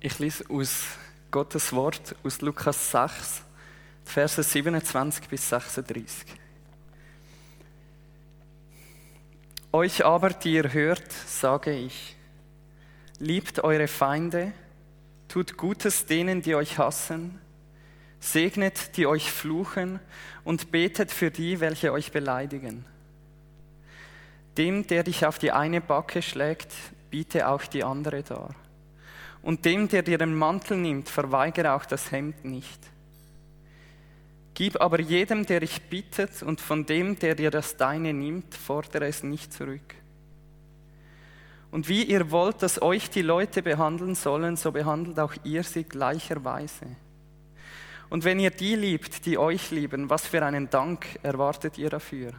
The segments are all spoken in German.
Ich lese aus Gottes Wort aus Lukas 6, Verse 27 bis 36. Euch aber, die ihr hört, sage ich, liebt eure Feinde, tut Gutes denen, die euch hassen, segnet, die euch fluchen und betet für die, welche euch beleidigen. Dem, der dich auf die eine Backe schlägt, biete auch die andere dar. Und dem, der dir den Mantel nimmt, verweigere auch das Hemd nicht. Gib aber jedem, der dich bittet, und von dem, der dir das Deine nimmt, fordere es nicht zurück. Und wie ihr wollt, dass euch die Leute behandeln sollen, so behandelt auch ihr sie gleicherweise. Und wenn ihr die liebt, die euch lieben, was für einen Dank erwartet ihr dafür?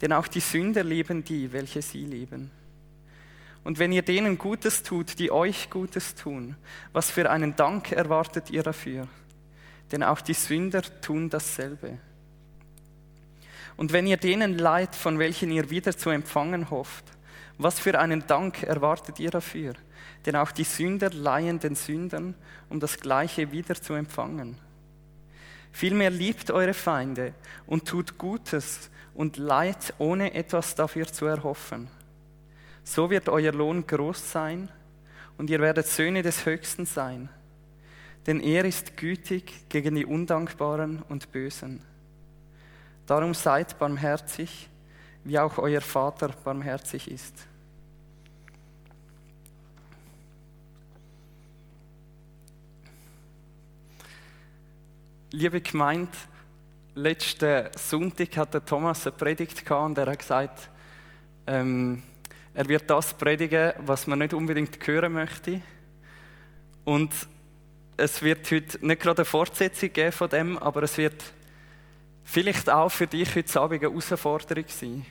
Denn auch die Sünder lieben die, welche sie lieben. Und wenn ihr denen Gutes tut, die euch Gutes tun, was für einen Dank erwartet ihr dafür? Denn auch die Sünder tun dasselbe. Und wenn ihr denen leid, von welchen ihr wieder zu empfangen hofft, was für einen Dank erwartet ihr dafür? Denn auch die Sünder leihen den Sündern, um das Gleiche wieder zu empfangen. Vielmehr liebt eure Feinde und tut Gutes und leid, ohne etwas dafür zu erhoffen so wird euer Lohn groß sein und ihr werdet Söhne des Höchsten sein. Denn er ist gütig gegen die Undankbaren und Bösen. Darum seid barmherzig, wie auch euer Vater barmherzig ist. Liebe Gemeinde, letzten Sonntag hatte Thomas eine Predigt gehabt und er hat gesagt, ähm, er wird das predigen, was man nicht unbedingt hören möchte. Und es wird heute nicht gerade eine Fortsetzung geben von dem, aber es wird vielleicht auch für dich heute Abend eine Herausforderung sein.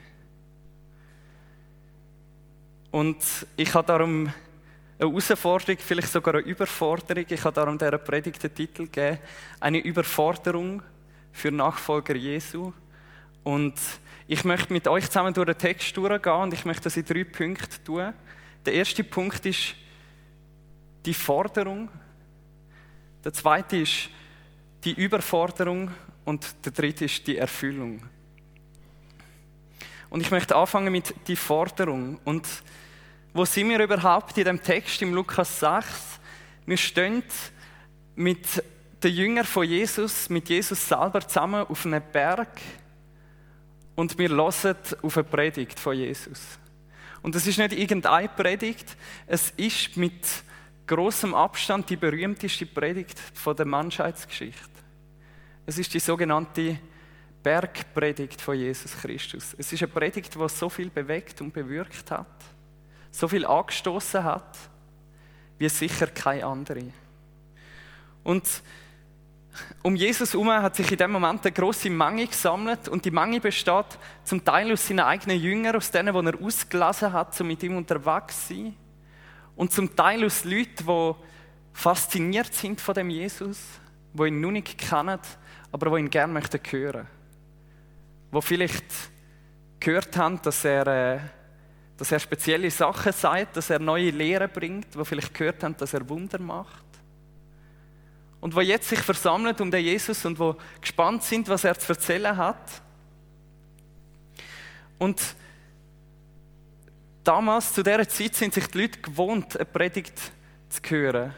Und ich habe darum eine Herausforderung, vielleicht sogar eine Überforderung. Ich habe darum dieser Predigt den Titel gegeben, eine Überforderung für Nachfolger Jesu. Und ich möchte mit euch zusammen durch den Text durchgehen und ich möchte das in drei Punkte tun. Der erste Punkt ist die Forderung. Der zweite ist die Überforderung und der dritte ist die Erfüllung. Und ich möchte anfangen mit die Forderung. Und wo sind wir überhaupt in dem Text im Lukas 6? Wir stehen mit den Jüngern von Jesus, mit Jesus selber zusammen auf einem Berg und wir hören auf eine Predigt von Jesus. Und es ist nicht irgendeine Predigt, es ist mit großem Abstand die berühmteste Predigt von der Menschheitsgeschichte. Es ist die sogenannte Bergpredigt von Jesus Christus. Es ist eine Predigt, die so viel bewegt und bewirkt hat, so viel angestoßen hat, wie sicher keine andere. Und um Jesus herum hat sich in dem Moment eine große Menge gesammelt und die Menge besteht zum Teil aus seinen eigenen Jüngern, aus denen, die er ausgelassen hat, um mit ihm unterwegs zu sein, und zum Teil aus Leuten, die fasziniert sind von dem Jesus, die ihn noch nicht kennen, aber die ihn gerne möchten hören, die vielleicht gehört haben, dass er, äh, dass er spezielle Sachen sagt, dass er neue Lehren bringt, die vielleicht gehört haben, dass er Wunder macht und wo jetzt sich versammeln um den Jesus und wo gespannt sind, was er zu erzählen hat. Und damals, zu dieser Zeit, sind sich die Leute gewohnt, eine Predigt zu hören.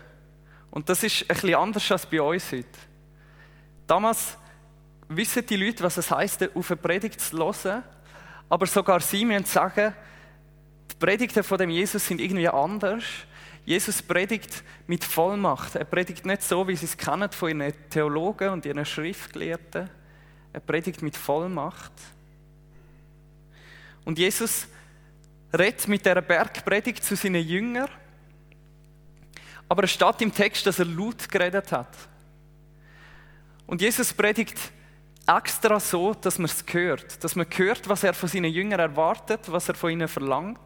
Und das ist ein bisschen anders als bei uns heute. Damals wissen die Leute, was es heisst, auf eine Predigt zu hören, aber sogar sie müssen sagen, die Predigten von dem Jesus sind irgendwie anders Jesus predigt mit Vollmacht. Er predigt nicht so, wie sie es kennen von ihren Theologen und ihren Schriftgelehrten. Er predigt mit Vollmacht. Und Jesus redet mit der Bergpredigt zu seinen Jüngern. Aber es steht im Text, dass er laut geredet hat. Und Jesus predigt extra so, dass man es hört. Dass man hört, was er von seinen Jüngern erwartet, was er von ihnen verlangt.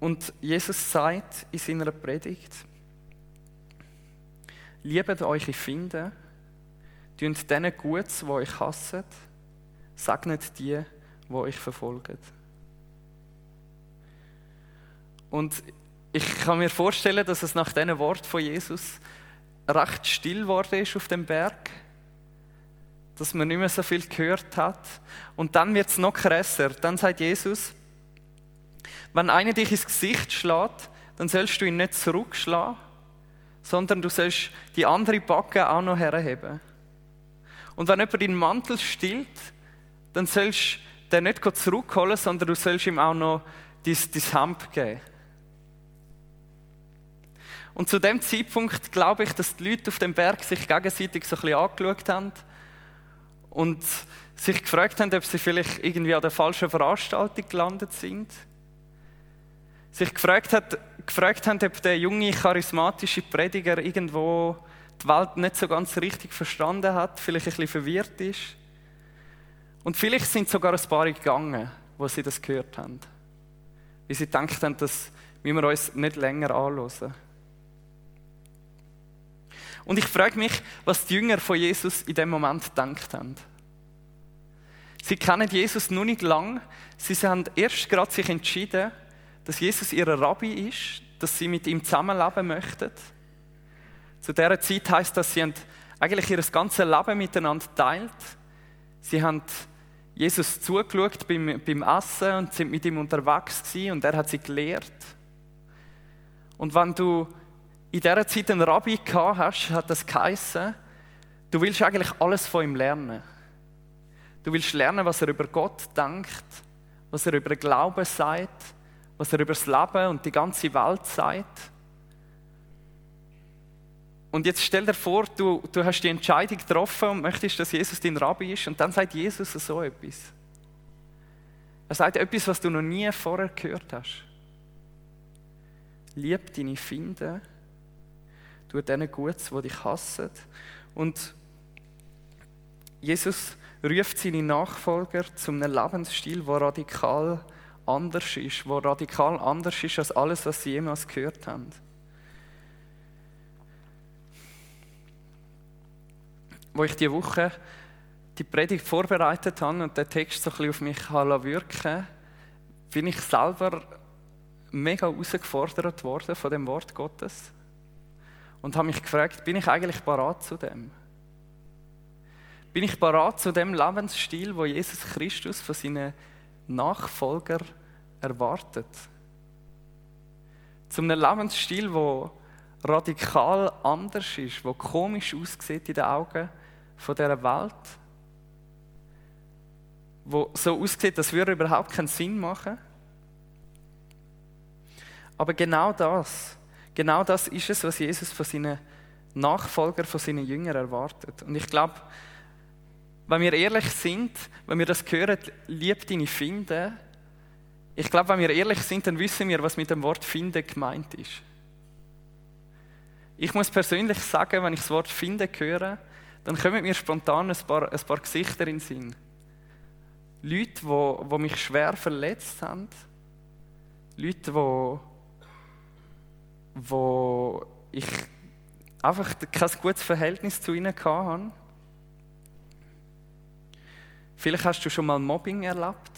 Und Jesus sagt in seiner Predigt, liebet eure Finde, tut denen gut, die euch hassen, segnet die, die euch verfolgen. Und ich kann mir vorstellen, dass es nach diesen Wort von Jesus recht still geworden ist auf dem Berg. Dass man nicht mehr so viel gehört hat. Und dann wird es noch krasser. Dann sagt Jesus, wenn einer dich ins Gesicht schlägt, dann sollst du ihn nicht zurückschlagen, sondern du sollst die andere Backe auch noch herheben. Und wenn jemand deinen Mantel stillt, dann sollst du den nicht zurückholen, sondern du sollst ihm auch noch dein, dein Hemd geben. Und zu dem Zeitpunkt glaube ich, dass die Leute auf dem Berg sich gegenseitig so ein bisschen angeschaut haben und sich gefragt haben, ob sie vielleicht irgendwie an der falschen Veranstaltung gelandet sind. Sich gefragt, hat, gefragt haben, ob der junge, charismatische Prediger irgendwo die Welt nicht so ganz richtig verstanden hat, vielleicht ein bisschen verwirrt ist. Und vielleicht sind sogar ein paar gegangen, wo sie das gehört haben. Wie sie gedacht haben, dass wir uns nicht länger anhören. Und ich frage mich, was die Jünger von Jesus in dem Moment gedacht haben. Sie kennen Jesus noch nicht lang. Sie haben erst gerade sich entschieden, dass Jesus ihr Rabbi ist, dass sie mit ihm zusammenleben möchten. Zu dieser Zeit heißt das, sie haben eigentlich ihr ganzes Leben miteinander teilt. Sie haben Jesus zugeschaut beim, beim Essen und sind mit ihm unterwegs gewesen und er hat sie gelehrt. Und wenn du in dieser Zeit einen Rabbi gehabt hast, hat das geheißen, du willst eigentlich alles von ihm lernen. Du willst lernen, was er über Gott denkt, was er über Glauben sagt, was er über das Leben und die ganze Welt sagt. Und jetzt stell dir vor, du, du hast die Entscheidung getroffen und möchtest, dass Jesus dein Rabbi ist. Und dann sagt Jesus so etwas. Er sagt etwas, was du noch nie vorher gehört hast. Lieb deine Finde tu denen Gutes, die dich hassen. Und Jesus ruft seine Nachfolger zu einem Lebensstil, der radikal anders ist, der radikal anders ist als alles, was sie jemals gehört haben. Wo ich diese Woche die Predigt vorbereitet habe und der Text so ein bisschen auf mich wirken bin ich selber mega herausgefordert worden von dem Wort Gottes und habe mich gefragt, bin ich eigentlich parat zu dem? Bin ich parat zu dem Lebensstil, wo Jesus Christus von seinen Nachfolgern erwartet? Zu einem Lebensstil, wo radikal anders ist, wo komisch aussieht in den Augen von dieser Welt, wo so aussieht, dass wir überhaupt keinen Sinn machen. Aber genau das Genau das ist es, was Jesus von seinen Nachfolgern, von seinen Jüngern erwartet. Und ich glaube, wenn wir ehrlich sind, wenn wir das hören, lieb deine Finde, ich glaube, wenn wir ehrlich sind, dann wissen wir, was mit dem Wort Finde gemeint ist. Ich muss persönlich sagen, wenn ich das Wort Finde höre, dann kommen mir spontan ein paar, ein paar Gesichter in den Sinn. Leute, die, die mich schwer verletzt haben. Leute, die wo ich einfach kein gutes Verhältnis zu ihnen hatte. Vielleicht hast du schon mal Mobbing erlebt.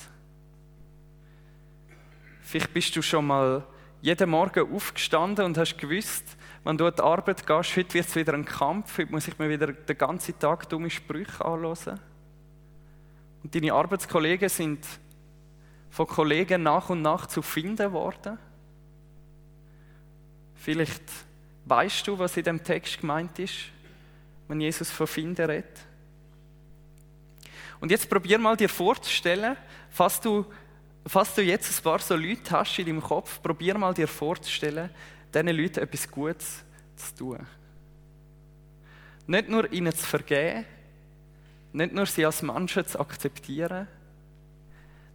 Vielleicht bist du schon mal jeden Morgen aufgestanden und hast gewusst, wenn du an die Arbeit gehst, heute wird es wieder ein Kampf, heute muss ich mir wieder den ganzen Tag dumme Sprüche anhören. Und deine Arbeitskollegen sind von Kollegen nach und nach zu finden worden. Vielleicht weißt du, was in dem Text gemeint ist, wenn Jesus von Finden redet. Und jetzt probier mal dir vorzustellen, falls du, falls du jetzt ein paar so Leute hast in deinem Kopf, probier mal dir vorzustellen, diesen Leuten etwas Gutes zu tun. Nicht nur ihnen zu vergeben, nicht nur sie als Menschen zu akzeptieren,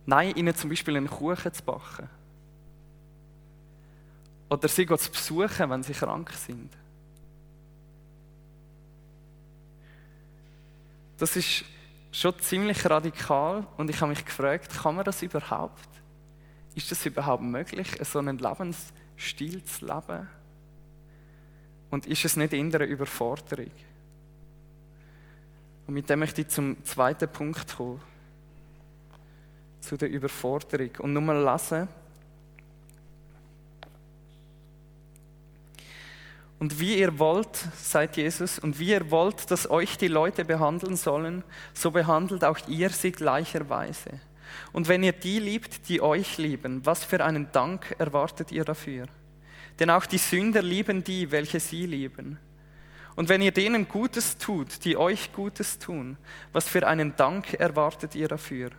nein, ihnen zum Beispiel einen Kuchen zu backen oder sie zu besuchen, wenn sie krank sind. Das ist schon ziemlich radikal und ich habe mich gefragt, kann man das überhaupt? Ist das überhaupt möglich, so einen Lebensstil zu leben? Und ist es nicht in der Überforderung? Und mit dem möchte ich zum zweiten Punkt kommen. Zu der Überforderung. Und nur mal lesen, Und wie ihr wollt, sagt Jesus, und wie ihr wollt, dass euch die Leute behandeln sollen, so behandelt auch ihr sie gleicherweise. Und wenn ihr die liebt, die euch lieben, was für einen Dank erwartet ihr dafür? Denn auch die Sünder lieben die, welche sie lieben. Und wenn ihr denen Gutes tut, die euch Gutes tun, was für einen Dank erwartet ihr dafür?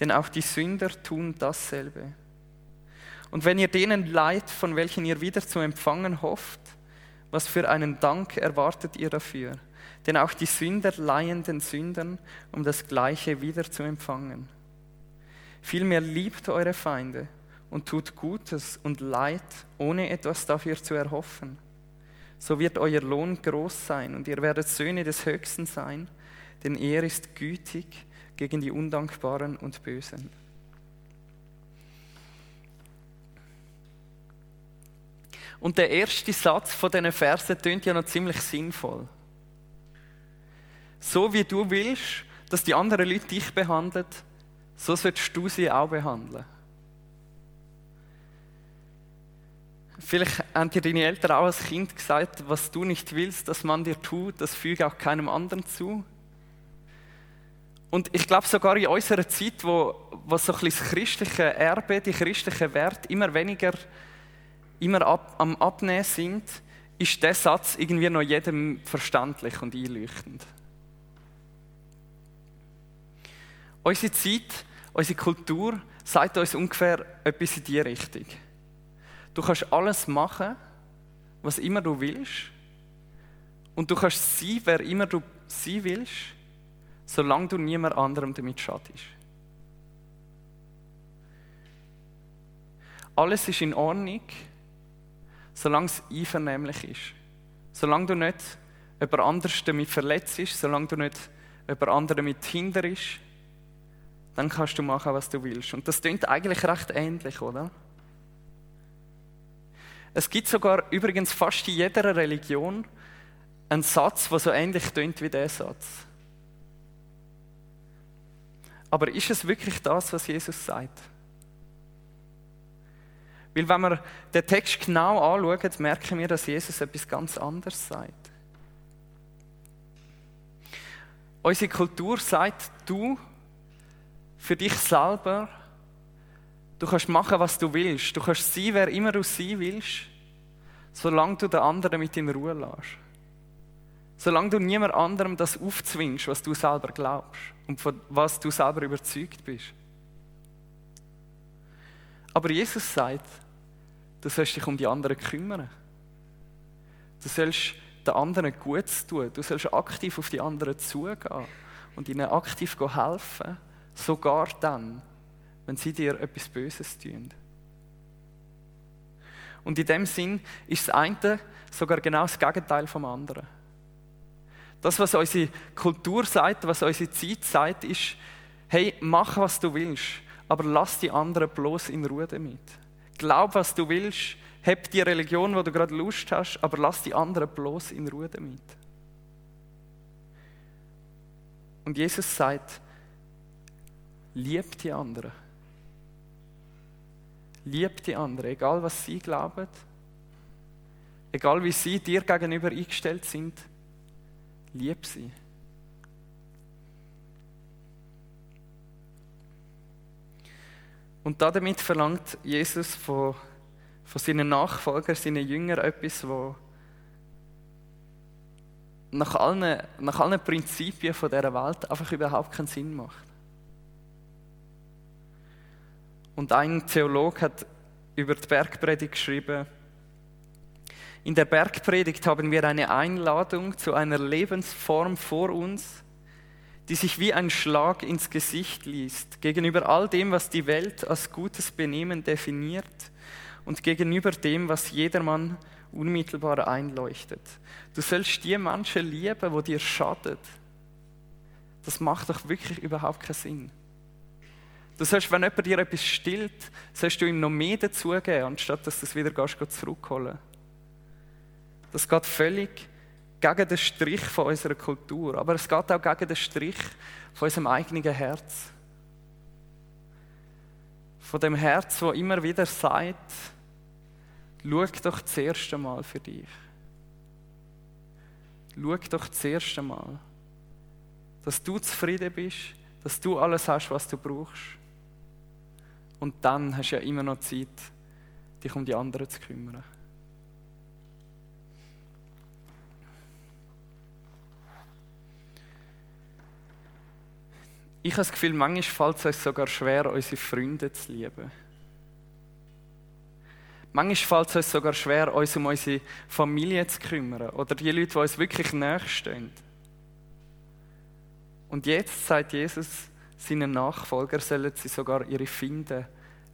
Denn auch die Sünder tun dasselbe. Und wenn ihr denen Leid, von welchen ihr wieder zu empfangen hofft, was für einen Dank erwartet ihr dafür? Denn auch die Sünder leihen den Sündern, um das Gleiche wieder zu empfangen. Vielmehr liebt eure Feinde und tut Gutes und Leid, ohne etwas dafür zu erhoffen. So wird euer Lohn groß sein und ihr werdet Söhne des Höchsten sein, denn er ist gütig gegen die Undankbaren und Bösen. Und der erste Satz von diesen Versen tönt ja noch ziemlich sinnvoll. So wie du willst, dass die anderen Leute dich behandeln, so solltest du sie auch behandeln. Vielleicht haben dir deine Eltern auch als Kind gesagt, was du nicht willst, dass man dir tut, das füge auch keinem anderen zu. Und ich glaube sogar in unserer Zeit, wo, wo so ein bisschen das christliche Erbe, die christlichen Werte immer weniger immer ab, am Abnehmen sind, ist der Satz irgendwie noch jedem verständlich und einleuchtend. Unsere Zeit, unsere Kultur sagt uns ungefähr etwas in diese Richtung. Du kannst alles machen, was immer du willst, und du kannst sein, wer immer du sein willst, solange du niemand anderem damit schadest. Alles ist in Ordnung, solange es einvernehmlich ist. Solange du nicht jemand anderes damit verletzt ist, solange du nicht jemand anderen mit hinderst, dann kannst du machen, was du willst. Und das klingt eigentlich recht ähnlich, oder? Es gibt sogar übrigens fast in jeder Religion einen Satz, der so ähnlich klingt wie der Satz. Aber ist es wirklich das, was Jesus sagt? Weil wenn wir den Text genau anschauen, merken wir, dass Jesus etwas ganz anderes sagt. Unsere Kultur sagt, du für dich selber, du kannst machen, was du willst. Du kannst sein, wer immer du sein willst, solange du den anderen mit in Ruhe lässt. Solange du niemand anderem das aufzwingst, was du selber glaubst und von was du selber überzeugt bist. Aber Jesus sagt, Du sollst dich um die anderen kümmern. Du sollst den anderen Gutes tun. Du sollst aktiv auf die anderen zugehen und ihnen aktiv helfen, sogar dann, wenn sie dir etwas Böses tun. Und in dem Sinn ist das eine sogar genau das Gegenteil vom anderen. Das, was unsere Kultur sagt, was unsere Zeit sagt, ist, hey, mach, was du willst, aber lass die anderen bloß in Ruhe damit. Glaub, was du willst, hab die Religion, wo du gerade Lust hast, aber lass die anderen bloß in Ruhe damit. Und Jesus sagt, lieb die anderen. Lieb die anderen, egal was sie glauben, egal wie sie dir gegenüber eingestellt sind, lieb sie. Und damit verlangt Jesus von, von seinen Nachfolgern, seinen Jüngern etwas, wo nach allen, nach allen Prinzipien von dieser Welt einfach überhaupt keinen Sinn macht. Und ein Theolog hat über die Bergpredigt geschrieben, in der Bergpredigt haben wir eine Einladung zu einer Lebensform vor uns, die sich wie ein Schlag ins Gesicht liest, gegenüber all dem, was die Welt als gutes Benehmen definiert und gegenüber dem, was jedermann unmittelbar einleuchtet. Du sollst die Menschen lieben, wo dir schadet. Das macht doch wirklich überhaupt keinen Sinn. Du sollst, wenn jemand dir etwas stillt, sollst du ihm noch mehr dazugeben, anstatt dass du es wieder zurückholen Das geht völlig gegen den Strich von unserer Kultur, aber es geht auch gegen den Strich von unserem eigenen Herz. Von dem Herz, wo immer wieder sagt, schau doch das erste Mal für dich. schau doch das erste Mal, dass du zufrieden bist, dass du alles hast, was du brauchst. Und dann hast du ja immer noch Zeit, dich um die anderen zu kümmern. Ich habe das Gefühl, manchmal fällt es uns sogar schwer, unsere Freunde zu lieben. Manchmal fällt es uns sogar schwer, uns um unsere Familie zu kümmern oder die Leute, die uns wirklich nachstehen. Und jetzt sagt Jesus seinen Nachfolger, sollen sie sogar ihre Finde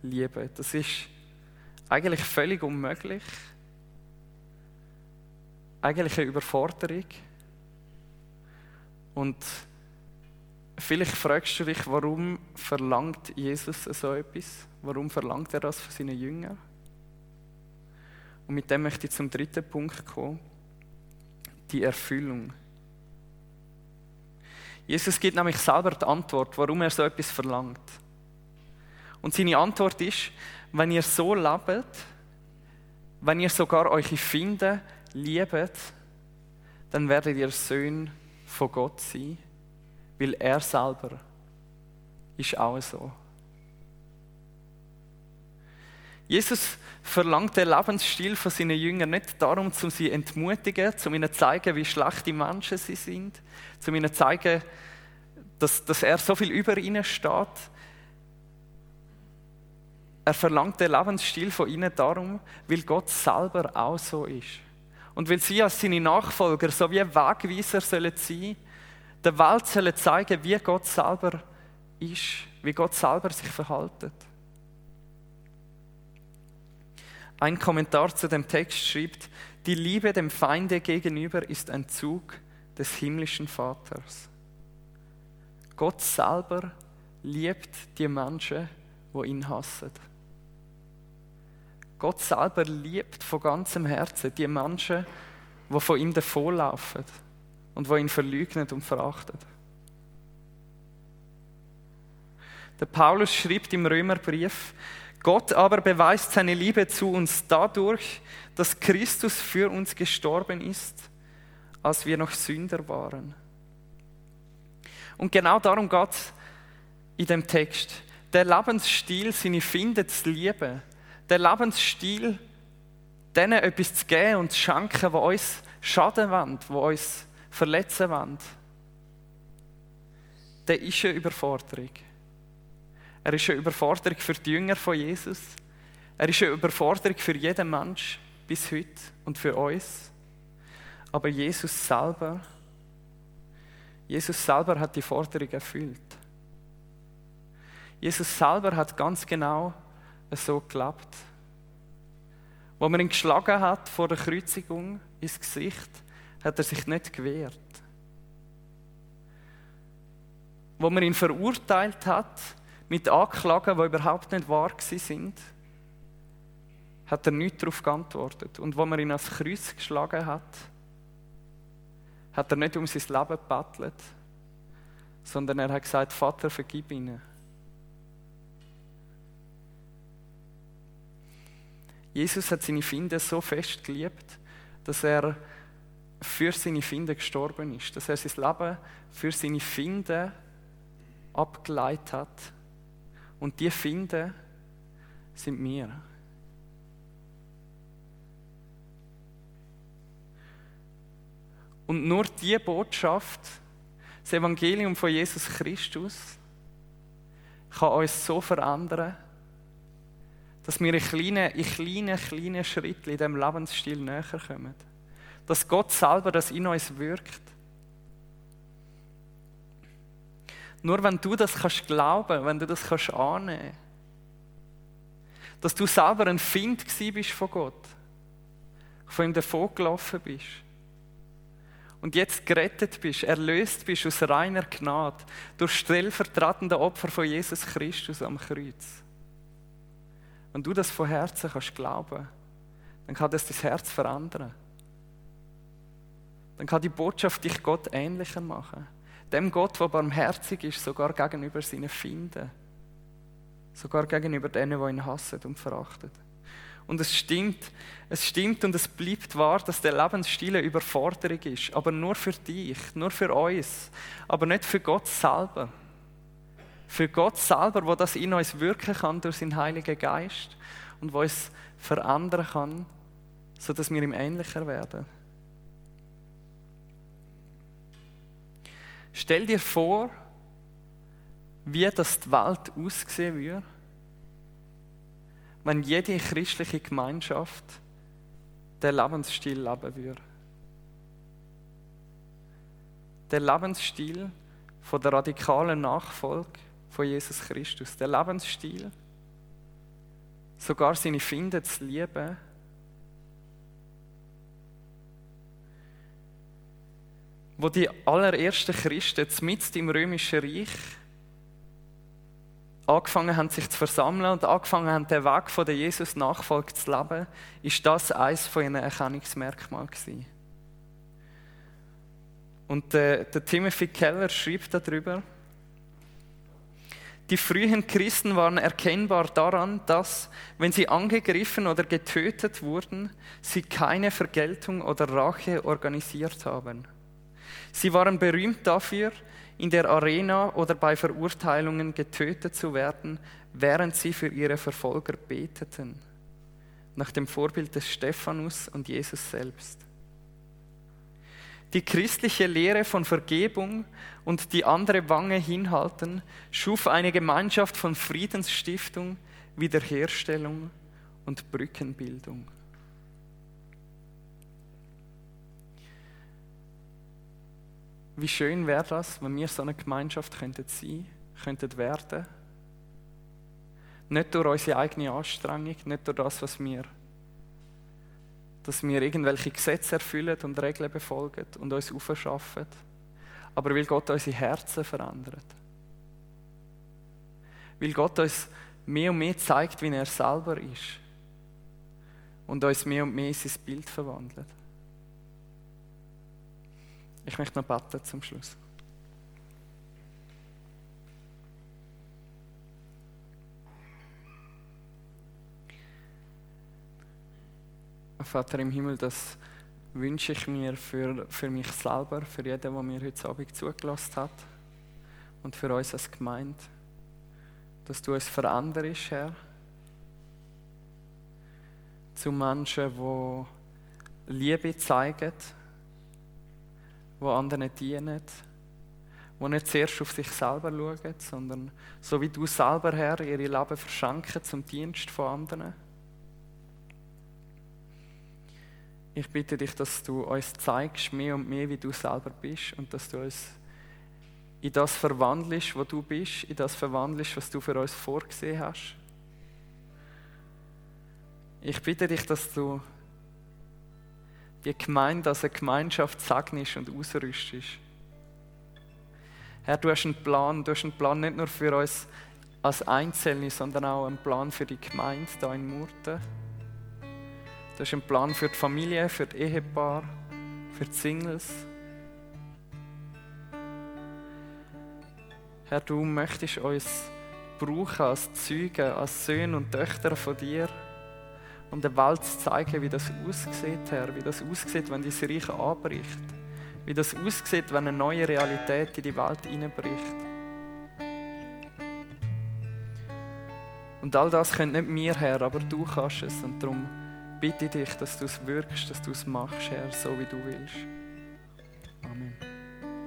lieben. Das ist eigentlich völlig unmöglich. Eigentlich eine Überforderung. Und vielleicht fragst du dich, warum verlangt Jesus so etwas? Warum verlangt er das von seinen Jüngern? Und mit dem möchte ich zum dritten Punkt kommen. Die Erfüllung. Jesus gibt nämlich selber die Antwort, warum er so etwas verlangt. Und seine Antwort ist, wenn ihr so lebt, wenn ihr sogar euch Finde liebet, dann werdet ihr Söhne von Gott sein, weil er selber ist auch so. Jesus verlangt den Lebensstil von seinen Jüngern nicht darum, um sie zu entmutigen, um ihnen zu zeigen, wie schlechte Menschen sie sind, um ihnen zu zeigen, dass, dass er so viel über ihnen steht. Er verlangt den Lebensstil von ihnen darum, weil Gott selber auch so ist. Und weil sie als seine Nachfolger so wie Wegweiser sollen sein, der Welt sollen zeigen, wie Gott selber ist, wie Gott selber sich verhaltet. Ein Kommentar zu dem Text schreibt, die Liebe dem Feinde gegenüber ist ein Zug des himmlischen Vaters. Gott selber liebt die Menschen, wo ihn hassen. Gott selber liebt von ganzem Herzen die Menschen, die von ihm davonlaufen und wo ihn verleugnen und verachten. Der Paulus schreibt im Römerbrief, Gott aber beweist seine Liebe zu uns dadurch, dass Christus für uns gestorben ist, als wir noch Sünder waren. Und genau darum geht es in dem Text. Der Lebensstil, seine findet zu lieben. Der Lebensstil, denen etwas zu geben und zu schenken, wo uns schaden wollen, wo uns verletzen wollen. Der ist eine Überforderung. Er ist eine Überforderung für die Jünger von Jesus. Er ist eine Überforderung für jeden Mensch bis heute und für uns. Aber Jesus selber, Jesus selber hat die Forderung erfüllt. Jesus selber hat ganz genau so gelebt. Wo man ihn geschlagen hat vor der Kreuzigung ins Gesicht, hat er sich nicht gewehrt. Wo man ihn verurteilt hat, mit Anklagen, die überhaupt nicht wahr sind, hat er nichts darauf geantwortet. Und wo man ihn aufs Kreuz geschlagen hat, hat er nicht um sein Leben gebettelt, sondern er hat gesagt, Vater, vergib ihnen. Jesus hat seine Finde so fest geliebt, dass er für seine Finde gestorben ist, dass er sein Leben für seine Finde abgeleitet hat und die finden, sind wir. Und nur die Botschaft, das Evangelium von Jesus Christus, kann uns so verändern, dass wir in kleinen, in kleinen, kleinen Schritten in diesem Lebensstil näher kommen. Dass Gott selber das in uns wirkt. Nur wenn du das kannst glauben, wenn du das kannst annehmen, dass du selber ein Find bist von Gott, von ihm davon gelaufen bist und jetzt gerettet bist, erlöst bist aus reiner Gnade durch stellvertretende Opfer von Jesus Christus am Kreuz. Wenn du das von Herzen kannst glauben, dann kann das dein Herz verändern. Dann kann die Botschaft dich Gott ähnlicher machen. Dem Gott, der barmherzig ist, sogar gegenüber seinen Finden. Sogar gegenüber denen, die ihn hassen und verachten. Und es stimmt, es stimmt und es bleibt wahr, dass der Lebensstil eine Überforderung ist. Aber nur für dich, nur für uns. Aber nicht für Gott selber. Für Gott selber, wo das in uns wirken kann durch seinen Heiligen Geist und wo es verändern kann, sodass wir ihm ähnlicher werden. Stell dir vor, wie das die Welt aussehen würde, wenn jede christliche Gemeinschaft den Lebensstil leben würde. Der Lebensstil von der radikalen Nachfolge von Jesus Christus. Der Lebensstil, sogar seine Finde zu lieben, wo die allerersten Christen mitten im römischen Reich angefangen haben, sich zu versammeln und angefangen haben, den Weg von der Jesus-Nachfolge zu leben, ist das eines von ihren Erkennungsmerkmalen. Und der, der Timothy Keller schreibt darüber, die frühen Christen waren erkennbar daran, dass, wenn sie angegriffen oder getötet wurden, sie keine Vergeltung oder Rache organisiert haben. Sie waren berühmt dafür, in der Arena oder bei Verurteilungen getötet zu werden, während sie für ihre Verfolger beteten, nach dem Vorbild des Stephanus und Jesus selbst. Die christliche Lehre von Vergebung und die andere Wange hinhalten schuf eine Gemeinschaft von Friedensstiftung, Wiederherstellung und Brückenbildung. Wie schön wäre das, wenn wir so eine Gemeinschaft könnten sein, könnten werden. Nicht durch unsere eigene Anstrengung, nicht durch das, was wir, dass wir irgendwelche Gesetze erfüllen und Regeln befolgen und uns aufschaffen, aber weil Gott unsere Herzen verändert. Weil Gott uns mehr und mehr zeigt, wie er selber ist und uns mehr und mehr in sein Bild verwandelt. Ich möchte noch beten zum Schluss. Vater im Himmel, das wünsche ich mir für, für mich selber, für jeden, der mir heute Abend zugelassen hat und für uns als Gemeinde, dass du uns veränderst, Herr, zu Menschen, die Liebe zeigen, die anderen dienen, die nicht zuerst auf sich selber schauen, sondern so wie du selber, Herr, ihre Leben verschenken zum Dienst von anderen. Ich bitte dich, dass du uns zeigst, mehr und mehr, wie du selber bist und dass du uns in das verwandelst, wo du bist, in das verwandelst, was du für uns vorgesehen hast. Ich bitte dich, dass du die Gemeinde als eine Gemeinschaft segnest und ausrüstest. Herr, du hast einen Plan, du hast einen Plan nicht nur für uns als Einzelne, sondern auch einen Plan für die Gemeinde hier in Murten. Du hast einen Plan für die Familie, für die Ehepaar, für die Singles. Herr, du möchtest uns brauchen als Zeugen, als Söhne und Töchter von dir um der Welt zu zeigen, wie das aussieht, Herr, wie das aussieht, wenn dein Reich anbricht, wie das aussieht, wenn eine neue Realität in die Welt hineinbricht. Und all das können nicht mir, Herr, aber du kannst es. Und darum bitte ich dich, dass du es wirkst, dass du es machst, Herr, so wie du willst. Amen.